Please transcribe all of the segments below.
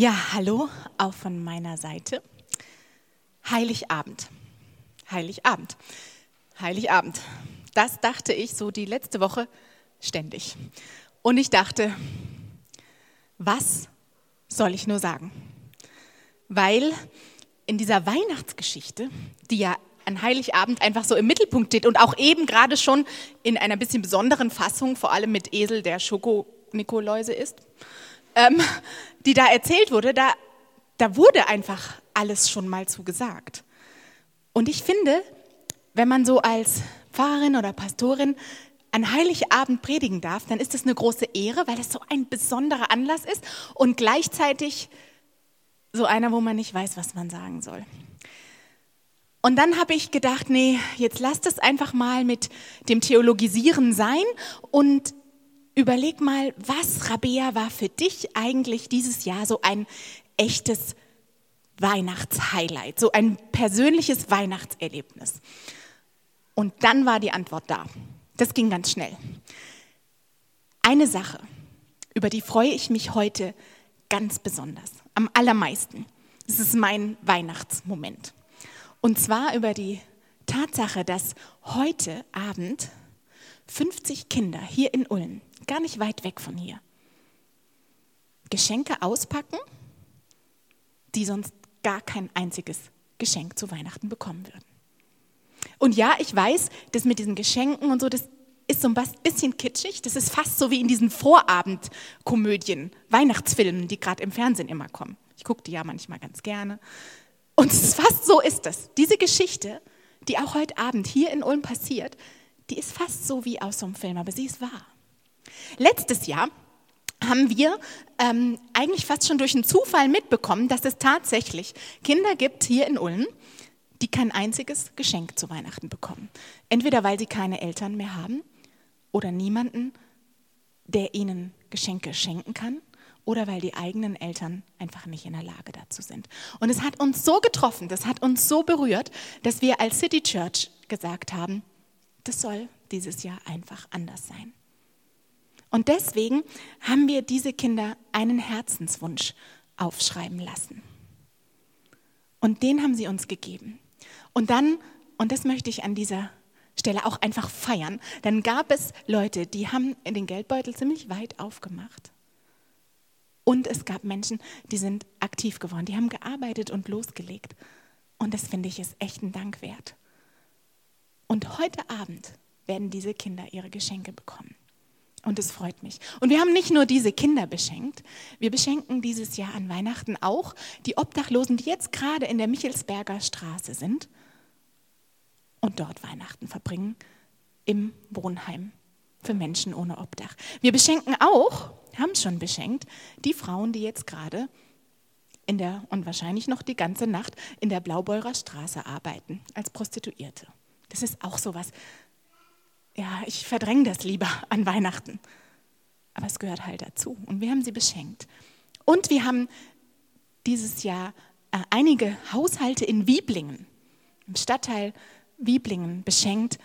Ja, hallo, auch von meiner Seite. Heiligabend. Heiligabend. Heiligabend. Das dachte ich so die letzte Woche ständig. Und ich dachte, was soll ich nur sagen? Weil in dieser Weihnachtsgeschichte, die ja an Heiligabend einfach so im Mittelpunkt steht und auch eben gerade schon in einer bisschen besonderen Fassung, vor allem mit Esel, der Schoko-Nikoläuse ist, ähm, die da erzählt wurde, da, da wurde einfach alles schon mal zugesagt. Und ich finde, wenn man so als Pfarrerin oder Pastorin an Heiligabend predigen darf, dann ist das eine große Ehre, weil es so ein besonderer Anlass ist und gleichzeitig so einer, wo man nicht weiß, was man sagen soll. Und dann habe ich gedacht, nee, jetzt lasst es einfach mal mit dem Theologisieren sein und Überleg mal, was, Rabea, war für dich eigentlich dieses Jahr so ein echtes Weihnachtshighlight, so ein persönliches Weihnachtserlebnis? Und dann war die Antwort da. Das ging ganz schnell. Eine Sache, über die freue ich mich heute ganz besonders, am allermeisten. Das ist mein Weihnachtsmoment. Und zwar über die Tatsache, dass heute Abend 50 Kinder hier in Ulm gar nicht weit weg von hier. Geschenke auspacken, die sonst gar kein einziges Geschenk zu Weihnachten bekommen würden. Und ja, ich weiß, das mit diesen Geschenken und so, das ist so ein bisschen kitschig. Das ist fast so wie in diesen Vorabendkomödien, Weihnachtsfilmen, die gerade im Fernsehen immer kommen. Ich gucke die ja manchmal ganz gerne. Und fast so ist das. Diese Geschichte, die auch heute Abend hier in Ulm passiert, die ist fast so wie aus so einem Film, aber sie ist wahr. Letztes Jahr haben wir ähm, eigentlich fast schon durch einen Zufall mitbekommen, dass es tatsächlich Kinder gibt hier in Ulm, die kein einziges Geschenk zu Weihnachten bekommen. Entweder weil sie keine Eltern mehr haben oder niemanden, der ihnen Geschenke schenken kann oder weil die eigenen Eltern einfach nicht in der Lage dazu sind. Und es hat uns so getroffen, das hat uns so berührt, dass wir als City Church gesagt haben, das soll dieses Jahr einfach anders sein. Und deswegen haben wir diese Kinder einen Herzenswunsch aufschreiben lassen. Und den haben sie uns gegeben. Und dann, und das möchte ich an dieser Stelle auch einfach feiern, dann gab es Leute, die haben den Geldbeutel ziemlich weit aufgemacht. Und es gab Menschen, die sind aktiv geworden, die haben gearbeitet und losgelegt. Und das finde ich ist echt ein Dank wert. Und heute Abend werden diese Kinder ihre Geschenke bekommen. Und es freut mich. Und wir haben nicht nur diese Kinder beschenkt, wir beschenken dieses Jahr an Weihnachten auch die Obdachlosen, die jetzt gerade in der Michelsberger Straße sind und dort Weihnachten verbringen im Wohnheim für Menschen ohne Obdach. Wir beschenken auch, haben schon beschenkt, die Frauen, die jetzt gerade in der und wahrscheinlich noch die ganze Nacht in der Blaubeurer Straße arbeiten als Prostituierte. Das ist auch so was, ja, ich verdränge das lieber an Weihnachten. Aber es gehört halt dazu. Und wir haben sie beschenkt. Und wir haben dieses Jahr äh, einige Haushalte in Wieblingen, im Stadtteil Wieblingen, beschenkt,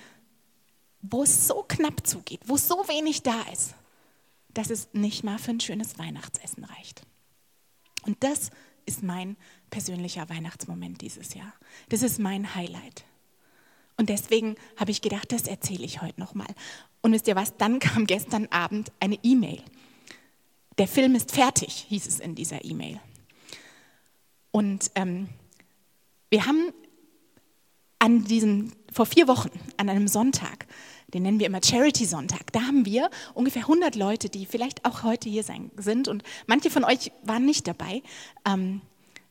wo es so knapp zugeht, wo so wenig da ist, dass es nicht mal für ein schönes Weihnachtsessen reicht. Und das ist mein persönlicher Weihnachtsmoment dieses Jahr. Das ist mein Highlight. Und deswegen habe ich gedacht, das erzähle ich heute nochmal. Und wisst ihr was, dann kam gestern Abend eine E-Mail. Der Film ist fertig, hieß es in dieser E-Mail. Und ähm, wir haben an diesem, vor vier Wochen, an einem Sonntag, den nennen wir immer Charity-Sonntag, da haben wir ungefähr 100 Leute, die vielleicht auch heute hier sein, sind und manche von euch waren nicht dabei. Ähm,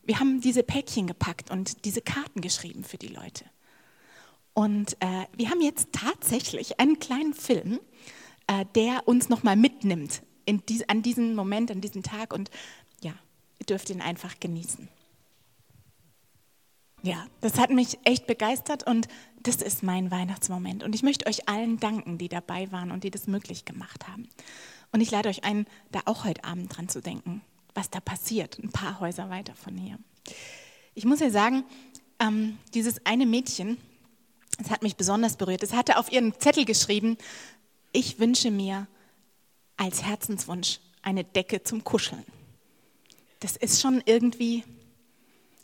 wir haben diese Päckchen gepackt und diese Karten geschrieben für die Leute. Und äh, wir haben jetzt tatsächlich einen kleinen Film, äh, der uns nochmal mitnimmt dies, an diesen Moment, an diesen Tag. Und ja, ihr dürft ihn einfach genießen. Ja, das hat mich echt begeistert und das ist mein Weihnachtsmoment. Und ich möchte euch allen danken, die dabei waren und die das möglich gemacht haben. Und ich lade euch ein, da auch heute Abend dran zu denken, was da passiert, ein paar Häuser weiter von hier. Ich muss ja sagen, ähm, dieses eine Mädchen, es hat mich besonders berührt. Es hatte auf ihren Zettel geschrieben, ich wünsche mir als Herzenswunsch eine Decke zum Kuscheln. das ist schon irgendwie,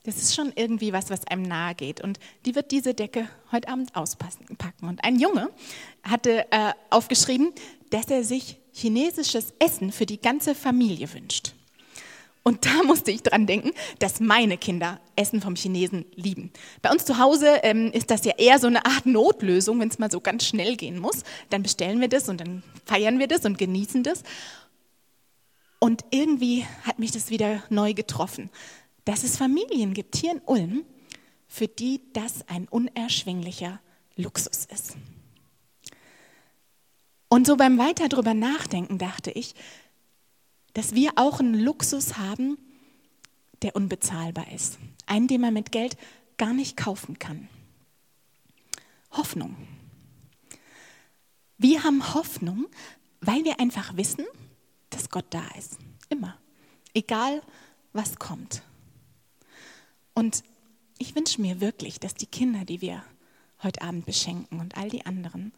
das ist schon irgendwie was, was einem nahe geht. Und die wird diese Decke heute Abend auspacken. Und ein Junge hatte äh, aufgeschrieben, dass er sich chinesisches Essen für die ganze Familie wünscht. Und da musste ich dran denken, dass meine Kinder Essen vom Chinesen lieben. Bei uns zu Hause ähm, ist das ja eher so eine Art Notlösung, wenn es mal so ganz schnell gehen muss. Dann bestellen wir das und dann feiern wir das und genießen das. Und irgendwie hat mich das wieder neu getroffen, dass es Familien gibt hier in Ulm, für die das ein unerschwinglicher Luxus ist. Und so beim weiter drüber nachdenken dachte ich, dass wir auch einen Luxus haben, der unbezahlbar ist. Einen, den man mit Geld gar nicht kaufen kann. Hoffnung. Wir haben Hoffnung, weil wir einfach wissen, dass Gott da ist. Immer. Egal, was kommt. Und ich wünsche mir wirklich, dass die Kinder, die wir heute Abend beschenken und all die anderen,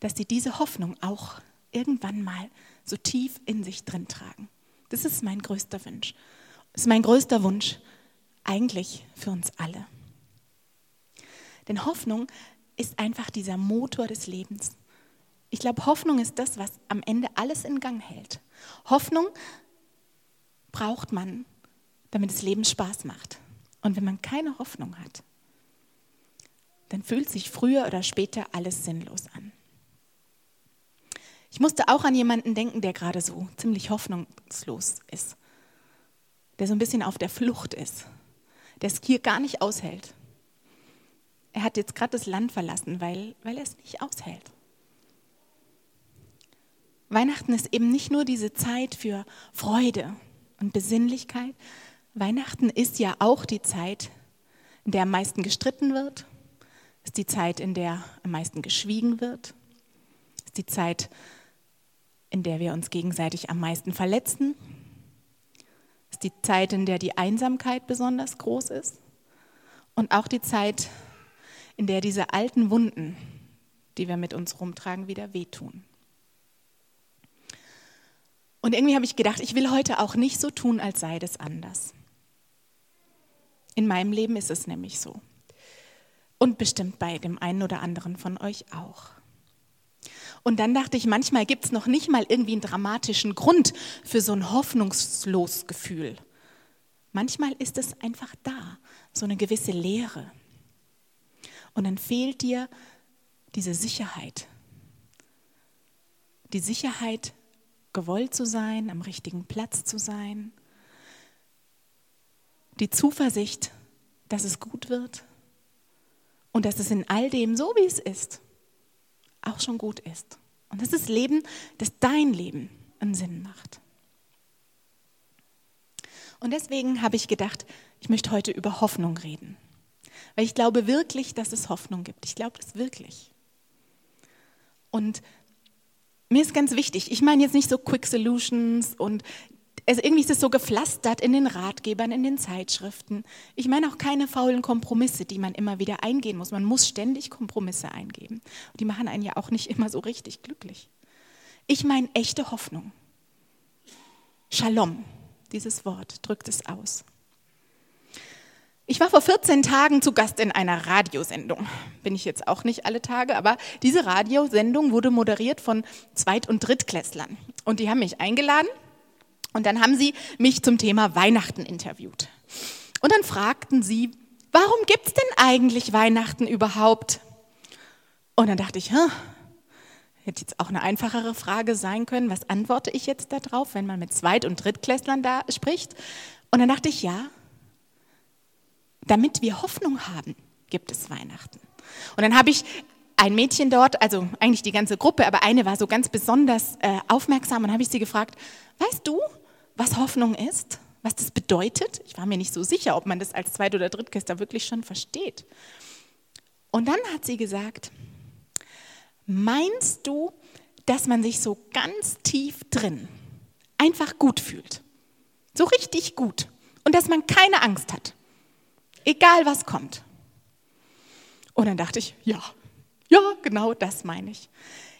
dass sie diese Hoffnung auch irgendwann mal so tief in sich drin tragen. Das ist mein größter Wunsch. Das ist mein größter Wunsch eigentlich für uns alle. Denn Hoffnung ist einfach dieser Motor des Lebens. Ich glaube, Hoffnung ist das, was am Ende alles in Gang hält. Hoffnung braucht man, damit das Leben Spaß macht. Und wenn man keine Hoffnung hat, dann fühlt sich früher oder später alles sinnlos an. Ich musste auch an jemanden denken, der gerade so ziemlich hoffnungslos ist, der so ein bisschen auf der Flucht ist, der es hier gar nicht aushält. Er hat jetzt gerade das Land verlassen, weil, weil er es nicht aushält. Weihnachten ist eben nicht nur diese Zeit für Freude und Besinnlichkeit. Weihnachten ist ja auch die Zeit, in der am meisten gestritten wird, ist die Zeit, in der am meisten geschwiegen wird, ist die Zeit, in der wir uns gegenseitig am meisten verletzen, ist die Zeit, in der die Einsamkeit besonders groß ist und auch die Zeit, in der diese alten Wunden, die wir mit uns rumtragen, wieder wehtun. Und irgendwie habe ich gedacht, ich will heute auch nicht so tun, als sei das anders. In meinem Leben ist es nämlich so. Und bestimmt bei dem einen oder anderen von euch auch. Und dann dachte ich, manchmal gibt es noch nicht mal irgendwie einen dramatischen Grund für so ein hoffnungslos Gefühl. Manchmal ist es einfach da, so eine gewisse Leere. Und dann fehlt dir diese Sicherheit. Die Sicherheit, gewollt zu sein, am richtigen Platz zu sein. Die Zuversicht, dass es gut wird und dass es in all dem, so wie es ist, auch schon gut ist. Und das ist Leben, das dein Leben einen Sinn macht. Und deswegen habe ich gedacht, ich möchte heute über Hoffnung reden. Weil ich glaube wirklich, dass es Hoffnung gibt. Ich glaube es wirklich. Und mir ist ganz wichtig, ich meine jetzt nicht so Quick Solutions und also irgendwie ist es so gepflastert in den Ratgebern, in den Zeitschriften. Ich meine auch keine faulen Kompromisse, die man immer wieder eingehen muss. Man muss ständig Kompromisse eingeben. Und die machen einen ja auch nicht immer so richtig glücklich. Ich meine echte Hoffnung. Shalom, dieses Wort drückt es aus. Ich war vor 14 Tagen zu Gast in einer Radiosendung. Bin ich jetzt auch nicht alle Tage, aber diese Radiosendung wurde moderiert von Zweit- und Drittklässlern. Und die haben mich eingeladen und dann haben sie mich zum Thema Weihnachten interviewt. Und dann fragten sie, warum gibt es denn eigentlich Weihnachten überhaupt? Und dann dachte ich, hm, hätte jetzt auch eine einfachere Frage sein können. Was antworte ich jetzt darauf, wenn man mit Zweit- und Drittklässlern da spricht? Und dann dachte ich, ja, damit wir Hoffnung haben, gibt es Weihnachten. Und dann habe ich ein Mädchen dort, also eigentlich die ganze Gruppe, aber eine war so ganz besonders äh, aufmerksam und habe ich sie gefragt, weißt du, was Hoffnung ist? Was das bedeutet? Ich war mir nicht so sicher, ob man das als Zweit- oder Drittkäster wirklich schon versteht. Und dann hat sie gesagt, meinst du, dass man sich so ganz tief drin einfach gut fühlt? So richtig gut. Und dass man keine Angst hat. Egal was kommt. Und dann dachte ich, ja, ja, genau das meine ich.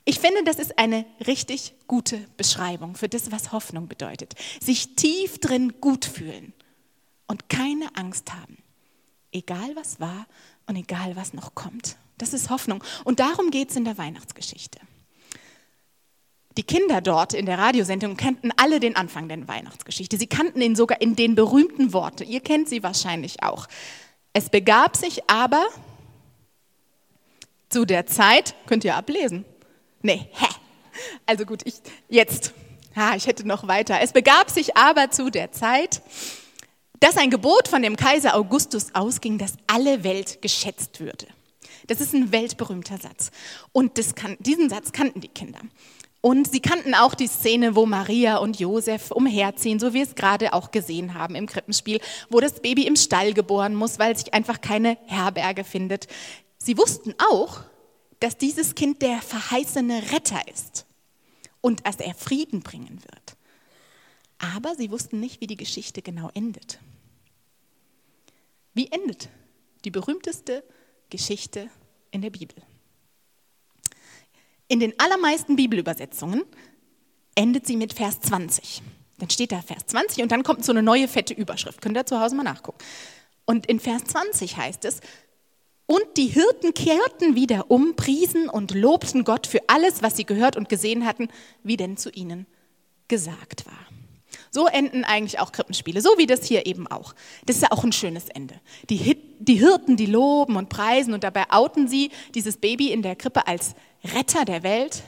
Ich finde, das ist eine richtig gute Beschreibung für das, was Hoffnung bedeutet. Sich tief drin gut fühlen und keine Angst haben. Egal was war und egal was noch kommt. Das ist Hoffnung. Und darum geht es in der Weihnachtsgeschichte. Die Kinder dort in der Radiosendung kannten alle den Anfang der Weihnachtsgeschichte. Sie kannten ihn sogar in den berühmten Worten. Ihr kennt sie wahrscheinlich auch. Es begab sich aber zu der Zeit, könnt ihr ablesen, Nee, hä? Also gut, ich jetzt. Ha, ich hätte noch weiter. Es begab sich aber zu der Zeit, dass ein Gebot von dem Kaiser Augustus ausging, dass alle Welt geschätzt würde. Das ist ein weltberühmter Satz. Und kann, diesen Satz kannten die Kinder. Und sie kannten auch die Szene, wo Maria und Josef umherziehen, so wie wir es gerade auch gesehen haben im Krippenspiel, wo das Baby im Stall geboren muss, weil sich einfach keine Herberge findet. Sie wussten auch, dass dieses Kind der verheißene Retter ist und dass er Frieden bringen wird. Aber sie wussten nicht, wie die Geschichte genau endet. Wie endet die berühmteste Geschichte in der Bibel? In den allermeisten Bibelübersetzungen endet sie mit Vers 20. Dann steht da Vers 20 und dann kommt so eine neue fette Überschrift. Könnt ihr zu Hause mal nachgucken. Und in Vers 20 heißt es, und die Hirten kehrten wieder um, priesen und lobten Gott für alles, was sie gehört und gesehen hatten, wie denn zu ihnen gesagt war. So enden eigentlich auch Krippenspiele, so wie das hier eben auch. Das ist ja auch ein schönes Ende. Die, die Hirten, die loben und preisen und dabei outen sie dieses Baby in der Krippe als Retter der Welt.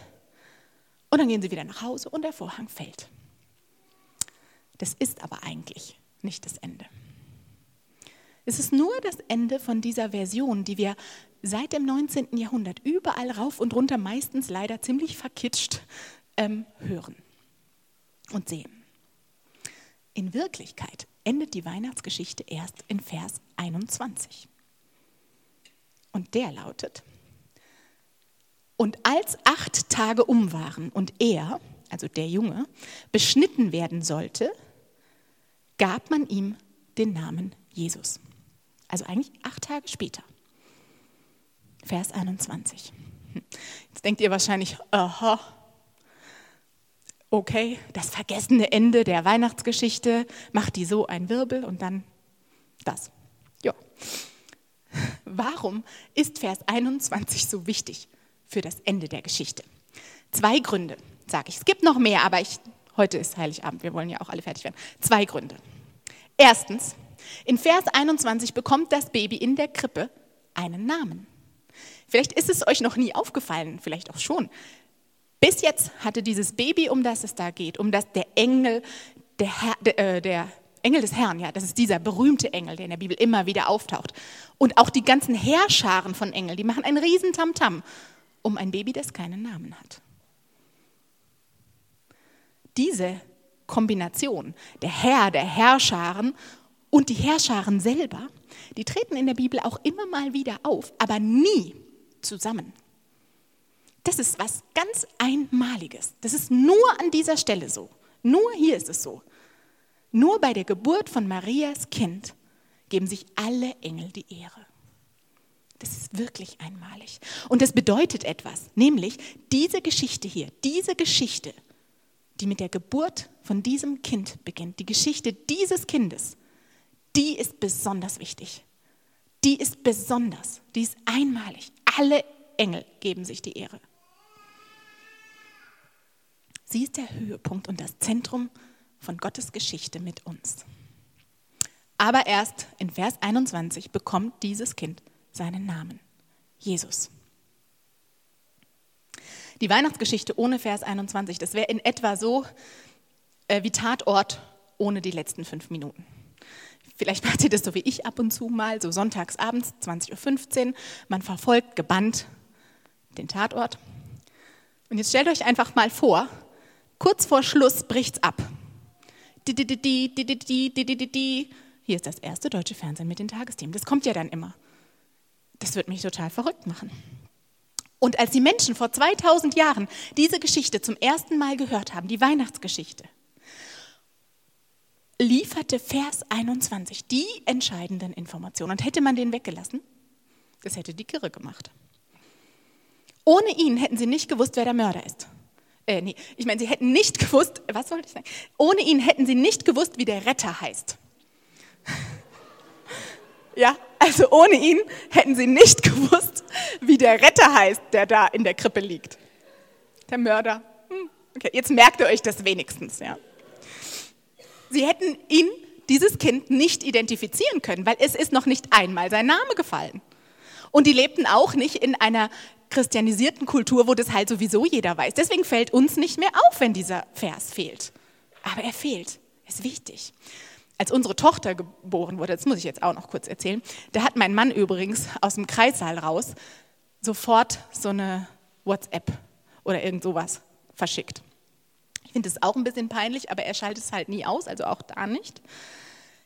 Und dann gehen sie wieder nach Hause und der Vorhang fällt. Das ist aber eigentlich nicht das Ende. Es ist nur das Ende von dieser Version, die wir seit dem 19. Jahrhundert überall rauf und runter, meistens leider ziemlich verkitscht, ähm, hören und sehen. In Wirklichkeit endet die Weihnachtsgeschichte erst in Vers 21. Und der lautet, und als acht Tage um waren und er, also der Junge, beschnitten werden sollte, gab man ihm den Namen Jesus. Also eigentlich acht Tage später. Vers 21. Jetzt denkt ihr wahrscheinlich, aha, okay, das vergessene Ende der Weihnachtsgeschichte, macht die so ein Wirbel und dann das. Ja. Warum ist Vers 21 so wichtig für das Ende der Geschichte? Zwei Gründe, sage ich. Es gibt noch mehr, aber ich, heute ist Heiligabend, wir wollen ja auch alle fertig werden. Zwei Gründe. Erstens, in Vers 21 bekommt das Baby in der Krippe einen Namen. Vielleicht ist es euch noch nie aufgefallen, vielleicht auch schon. Bis jetzt hatte dieses Baby, um das es da geht, um das der Engel, der, Herr, der, äh, der Engel des Herrn, ja, das ist dieser berühmte Engel, der in der Bibel immer wieder auftaucht. Und auch die ganzen Heerscharen von Engeln, die machen einen riesen Tamtam um ein Baby, das keinen Namen hat. Diese Kombination, der Herr, der Herrscharen und die Herrscharen selber, die treten in der Bibel auch immer mal wieder auf, aber nie zusammen. Das ist was ganz Einmaliges. Das ist nur an dieser Stelle so. Nur hier ist es so. Nur bei der Geburt von Marias Kind geben sich alle Engel die Ehre. Das ist wirklich einmalig. Und das bedeutet etwas, nämlich diese Geschichte hier, diese Geschichte, die mit der Geburt von diesem Kind beginnt, die Geschichte dieses Kindes, die ist besonders wichtig. Die ist besonders, die ist einmalig. Alle Engel geben sich die Ehre. Sie ist der Höhepunkt und das Zentrum von Gottes Geschichte mit uns. Aber erst in Vers 21 bekommt dieses Kind seinen Namen, Jesus. Die Weihnachtsgeschichte ohne Vers 21, das wäre in etwa so äh, wie Tatort ohne die letzten fünf Minuten. Vielleicht macht ihr das so wie ich ab und zu mal, so sonntags abends, 20.15 Uhr. Man verfolgt gebannt den Tatort. Und jetzt stellt euch einfach mal vor, kurz vor Schluss bricht's ab. Hier ist das erste deutsche Fernsehen mit den Tagesthemen. Das kommt ja dann immer. Das wird mich total verrückt machen. Und als die Menschen vor 2000 Jahren diese Geschichte zum ersten Mal gehört haben, die Weihnachtsgeschichte, lieferte Vers 21 die entscheidenden Informationen. Und hätte man den weggelassen, das hätte die Kirre gemacht. Ohne ihn hätten sie nicht gewusst, wer der Mörder ist. Äh, nee, ich meine, sie hätten nicht gewusst, was wollte ich sagen? Ohne ihn hätten sie nicht gewusst, wie der Retter heißt. ja, also ohne ihn hätten sie nicht gewusst, wie der Retter heißt, der da in der Krippe liegt. Der Mörder. Hm, okay, jetzt merkt ihr euch das wenigstens, ja. Sie hätten ihn, dieses Kind, nicht identifizieren können, weil es ist noch nicht einmal sein Name gefallen. Und die lebten auch nicht in einer christianisierten Kultur, wo das halt sowieso jeder weiß. Deswegen fällt uns nicht mehr auf, wenn dieser Vers fehlt. Aber er fehlt. Ist wichtig. Als unsere Tochter geboren wurde, das muss ich jetzt auch noch kurz erzählen, da hat mein Mann übrigens aus dem Kreissaal raus sofort so eine WhatsApp oder irgend sowas verschickt. Ich finde es auch ein bisschen peinlich, aber er schaltet es halt nie aus, also auch da nicht.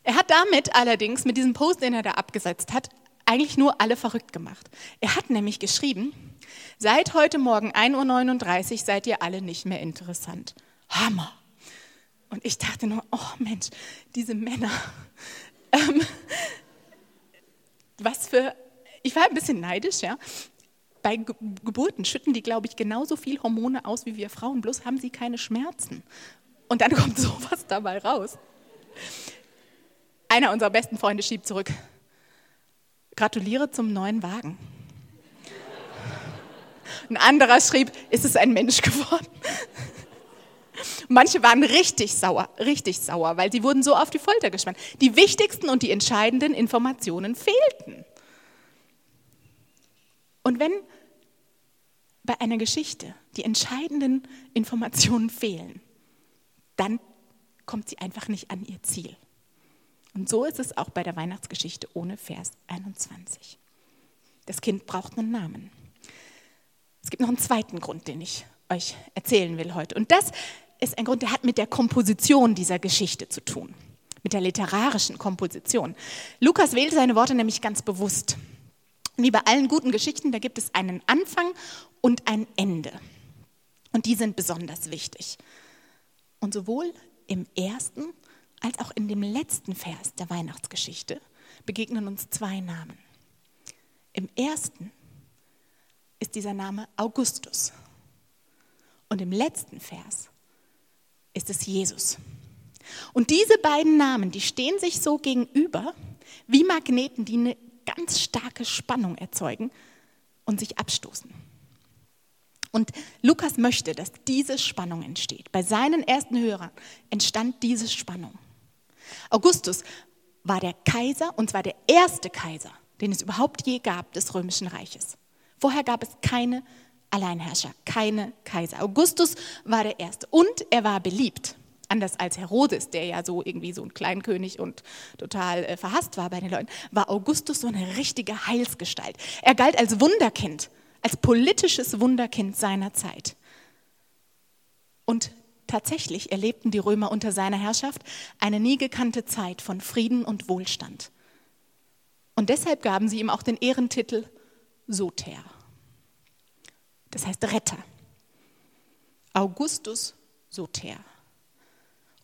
Er hat damit allerdings, mit diesem Post, den er da abgesetzt hat, eigentlich nur alle verrückt gemacht. Er hat nämlich geschrieben, seit heute Morgen 1.39 Uhr seid ihr alle nicht mehr interessant. Hammer. Und ich dachte nur, oh Mensch, diese Männer. Ähm, was für, ich war ein bisschen neidisch, ja. Bei Geburten schütten die, glaube ich, genauso viel Hormone aus wie wir Frauen, bloß haben sie keine Schmerzen. Und dann kommt sowas dabei raus. Einer unserer besten Freunde schiebt zurück. Gratuliere zum neuen Wagen. Ein anderer schrieb, ist es ein Mensch geworden? Manche waren richtig sauer, richtig sauer, weil sie wurden so auf die Folter gespannt. Die wichtigsten und die entscheidenden Informationen fehlten. Und wenn bei einer Geschichte die entscheidenden Informationen fehlen, dann kommt sie einfach nicht an ihr Ziel. Und so ist es auch bei der Weihnachtsgeschichte ohne Vers 21. Das Kind braucht einen Namen. Es gibt noch einen zweiten Grund, den ich euch erzählen will heute. Und das ist ein Grund, der hat mit der Komposition dieser Geschichte zu tun, mit der literarischen Komposition. Lukas wählt seine Worte nämlich ganz bewusst. Wie bei allen guten Geschichten, da gibt es einen Anfang und ein Ende. Und die sind besonders wichtig. Und sowohl im ersten als auch in dem letzten Vers der Weihnachtsgeschichte begegnen uns zwei Namen. Im ersten ist dieser Name Augustus. Und im letzten Vers ist es Jesus. Und diese beiden Namen, die stehen sich so gegenüber wie Magneten, die eine ganz starke Spannung erzeugen und sich abstoßen. Und Lukas möchte, dass diese Spannung entsteht. Bei seinen ersten Hörern entstand diese Spannung. Augustus war der Kaiser und zwar der erste Kaiser, den es überhaupt je gab des römischen Reiches. Vorher gab es keine Alleinherrscher, keine Kaiser. Augustus war der Erste und er war beliebt. Anders als Herodes, der ja so irgendwie so ein Kleinkönig und total äh, verhasst war bei den Leuten, war Augustus so eine richtige Heilsgestalt. Er galt als Wunderkind, als politisches Wunderkind seiner Zeit. Und tatsächlich erlebten die Römer unter seiner Herrschaft eine nie gekannte Zeit von Frieden und Wohlstand. Und deshalb gaben sie ihm auch den Ehrentitel Soter das heißt Retter. Augustus Soter.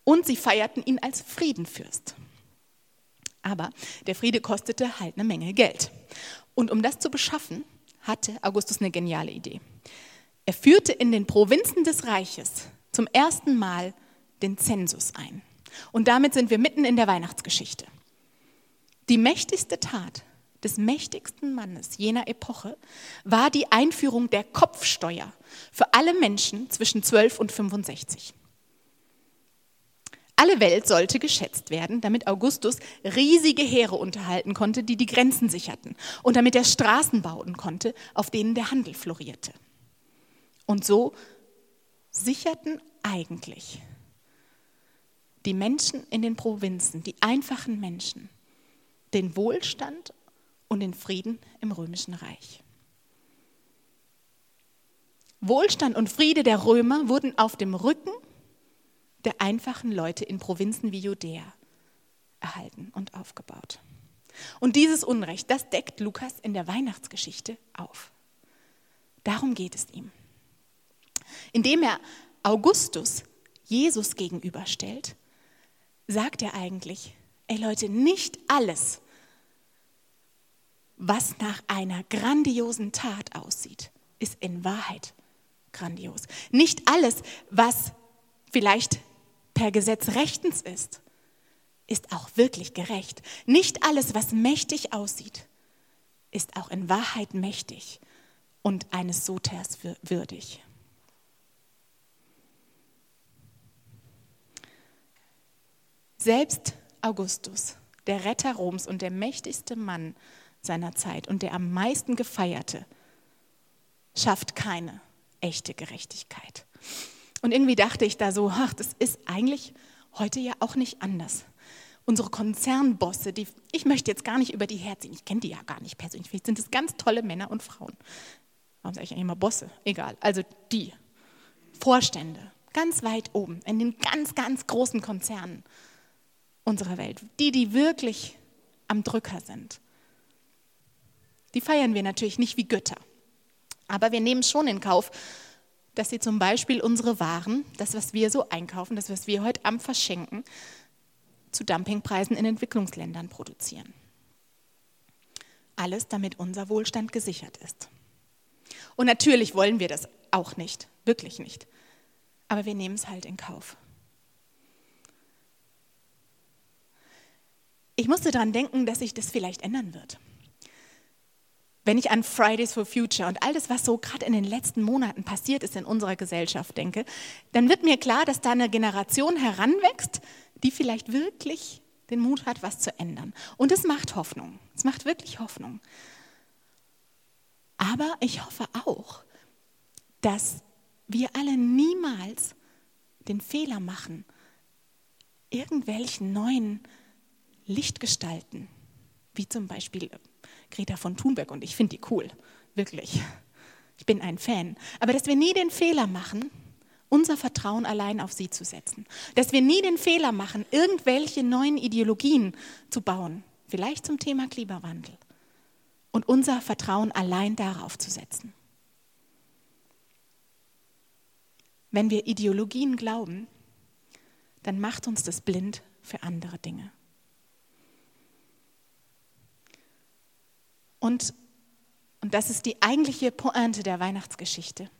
Und sie feierten ihn als Friedenfürst. Aber der Friede kostete halt eine Menge Geld. Und um das zu beschaffen, hatte Augustus eine geniale Idee. Er führte in den Provinzen des Reiches zum ersten Mal den Zensus ein. Und damit sind wir mitten in der Weihnachtsgeschichte. Die mächtigste Tat des mächtigsten Mannes jener Epoche war die Einführung der Kopfsteuer für alle Menschen zwischen 12 und 65. Alle Welt sollte geschätzt werden, damit Augustus riesige Heere unterhalten konnte, die die Grenzen sicherten und damit er Straßen bauen konnte, auf denen der Handel florierte. Und so sicherten eigentlich die Menschen in den Provinzen, die einfachen Menschen, den Wohlstand und den Frieden im römischen Reich. Wohlstand und Friede der Römer wurden auf dem Rücken der einfachen Leute in Provinzen wie Judäa erhalten und aufgebaut. Und dieses Unrecht, das deckt Lukas in der Weihnachtsgeschichte auf. Darum geht es ihm. Indem er Augustus Jesus gegenüberstellt, sagt er eigentlich, ey Leute, nicht alles, was nach einer grandiosen Tat aussieht, ist in Wahrheit grandios. Nicht alles, was vielleicht per Gesetz rechtens ist, ist auch wirklich gerecht. Nicht alles, was mächtig aussieht, ist auch in Wahrheit mächtig und eines Soters würdig. Selbst Augustus, der Retter Roms und der mächtigste Mann seiner Zeit und der am meisten gefeierte, schafft keine echte Gerechtigkeit. Und irgendwie dachte ich da so, ach, das ist eigentlich heute ja auch nicht anders. Unsere Konzernbosse, die, ich möchte jetzt gar nicht über die herziehen, ich kenne die ja gar nicht persönlich, vielleicht sind es ganz tolle Männer und Frauen. Warum sage ich eigentlich immer Bosse? Egal, also die Vorstände, ganz weit oben, in den ganz, ganz großen Konzernen unserer Welt, die, die wirklich am Drücker sind. Die feiern wir natürlich nicht wie Götter. Aber wir nehmen schon in Kauf, dass sie zum Beispiel unsere Waren, das, was wir so einkaufen, das, was wir heute am verschenken, zu Dumpingpreisen in Entwicklungsländern produzieren. Alles, damit unser Wohlstand gesichert ist. Und natürlich wollen wir das auch nicht, wirklich nicht. Aber wir nehmen es halt in Kauf. Ich musste daran denken, dass sich das vielleicht ändern wird. Wenn ich an Fridays for Future und all das, was so gerade in den letzten Monaten passiert ist in unserer Gesellschaft denke, dann wird mir klar, dass da eine Generation heranwächst, die vielleicht wirklich den Mut hat, was zu ändern. Und es macht Hoffnung. Es macht wirklich Hoffnung. Aber ich hoffe auch, dass wir alle niemals den Fehler machen, irgendwelchen neuen Lichtgestalten, wie zum Beispiel Greta von Thunberg, und ich finde die cool, wirklich. Ich bin ein Fan. Aber dass wir nie den Fehler machen, unser Vertrauen allein auf sie zu setzen. Dass wir nie den Fehler machen, irgendwelche neuen Ideologien zu bauen, vielleicht zum Thema Klimawandel, und unser Vertrauen allein darauf zu setzen. Wenn wir Ideologien glauben, dann macht uns das blind für andere Dinge. Und, und das ist die eigentliche Pointe der Weihnachtsgeschichte.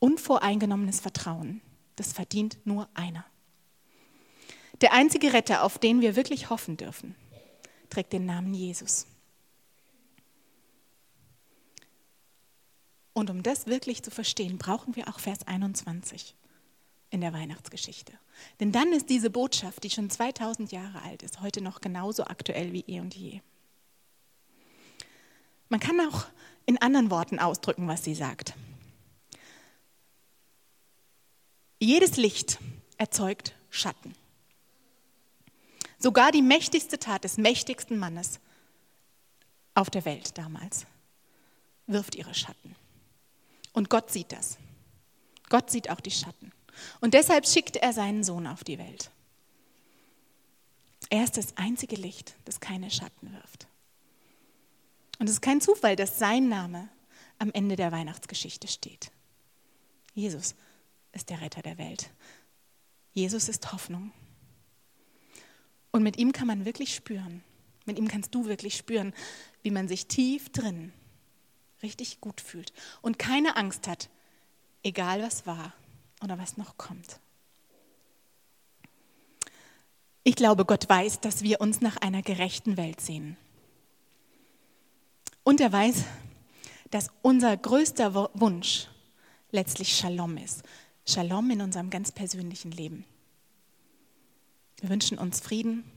Unvoreingenommenes Vertrauen, das verdient nur einer. Der einzige Retter, auf den wir wirklich hoffen dürfen, trägt den Namen Jesus. Und um das wirklich zu verstehen, brauchen wir auch Vers 21 in der Weihnachtsgeschichte. Denn dann ist diese Botschaft, die schon 2000 Jahre alt ist, heute noch genauso aktuell wie eh und je. Man kann auch in anderen Worten ausdrücken, was sie sagt. Jedes Licht erzeugt Schatten. Sogar die mächtigste Tat des mächtigsten Mannes auf der Welt damals wirft ihre Schatten. Und Gott sieht das. Gott sieht auch die Schatten. Und deshalb schickt er seinen Sohn auf die Welt. Er ist das einzige Licht, das keine Schatten wirft. Und es ist kein Zufall, dass sein Name am Ende der Weihnachtsgeschichte steht. Jesus ist der Retter der Welt. Jesus ist Hoffnung. Und mit ihm kann man wirklich spüren, mit ihm kannst du wirklich spüren, wie man sich tief drin richtig gut fühlt und keine Angst hat, egal was war oder was noch kommt. Ich glaube, Gott weiß, dass wir uns nach einer gerechten Welt sehen. Und er weiß, dass unser größter Wunsch letztlich Shalom ist. Shalom in unserem ganz persönlichen Leben. Wir wünschen uns Frieden,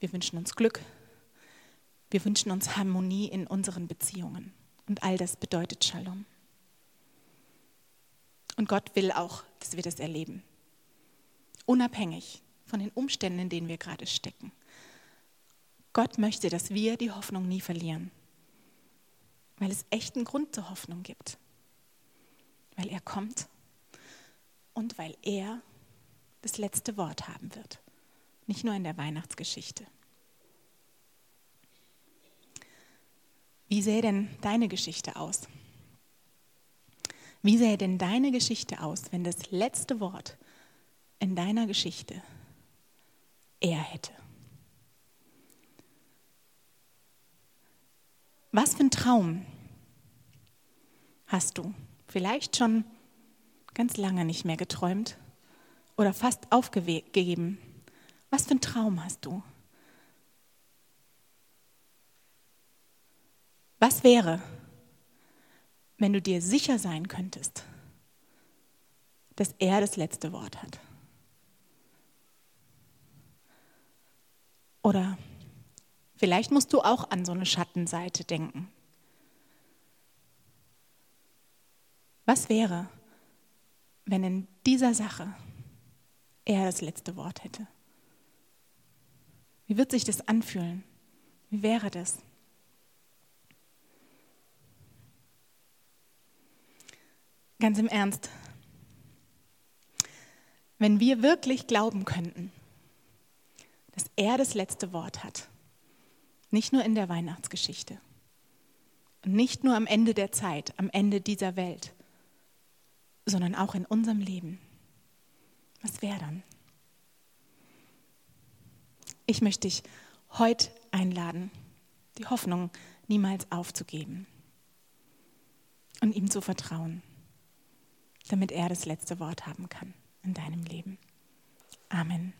wir wünschen uns Glück, wir wünschen uns Harmonie in unseren Beziehungen. Und all das bedeutet Shalom. Und Gott will auch, dass wir das erleben. Unabhängig von den Umständen, in denen wir gerade stecken. Gott möchte, dass wir die Hoffnung nie verlieren weil es echten Grund zur Hoffnung gibt. Weil er kommt und weil er das letzte Wort haben wird. Nicht nur in der Weihnachtsgeschichte. Wie sähe denn deine Geschichte aus? Wie sähe denn deine Geschichte aus, wenn das letzte Wort in deiner Geschichte er hätte? Was für ein Traum hast du vielleicht schon ganz lange nicht mehr geträumt oder fast aufgegeben? Was für einen Traum hast du? Was wäre, wenn du dir sicher sein könntest, dass er das letzte Wort hat? Oder vielleicht musst du auch an so eine Schattenseite denken. Was wäre, wenn in dieser Sache er das letzte Wort hätte? Wie wird sich das anfühlen? Wie wäre das? Ganz im Ernst, wenn wir wirklich glauben könnten, dass er das letzte Wort hat, nicht nur in der Weihnachtsgeschichte und nicht nur am Ende der Zeit, am Ende dieser Welt, sondern auch in unserem Leben, was wäre dann? Ich möchte dich heute einladen, die Hoffnung niemals aufzugeben und ihm zu vertrauen, damit er das letzte Wort haben kann in deinem Leben. Amen.